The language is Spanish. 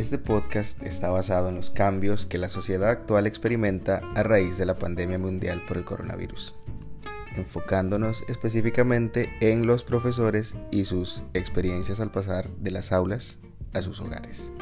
Este podcast está basado en los cambios que la sociedad actual experimenta a raíz de la pandemia mundial por el coronavirus, enfocándonos específicamente en los profesores y sus experiencias al pasar de las aulas a sus hogares.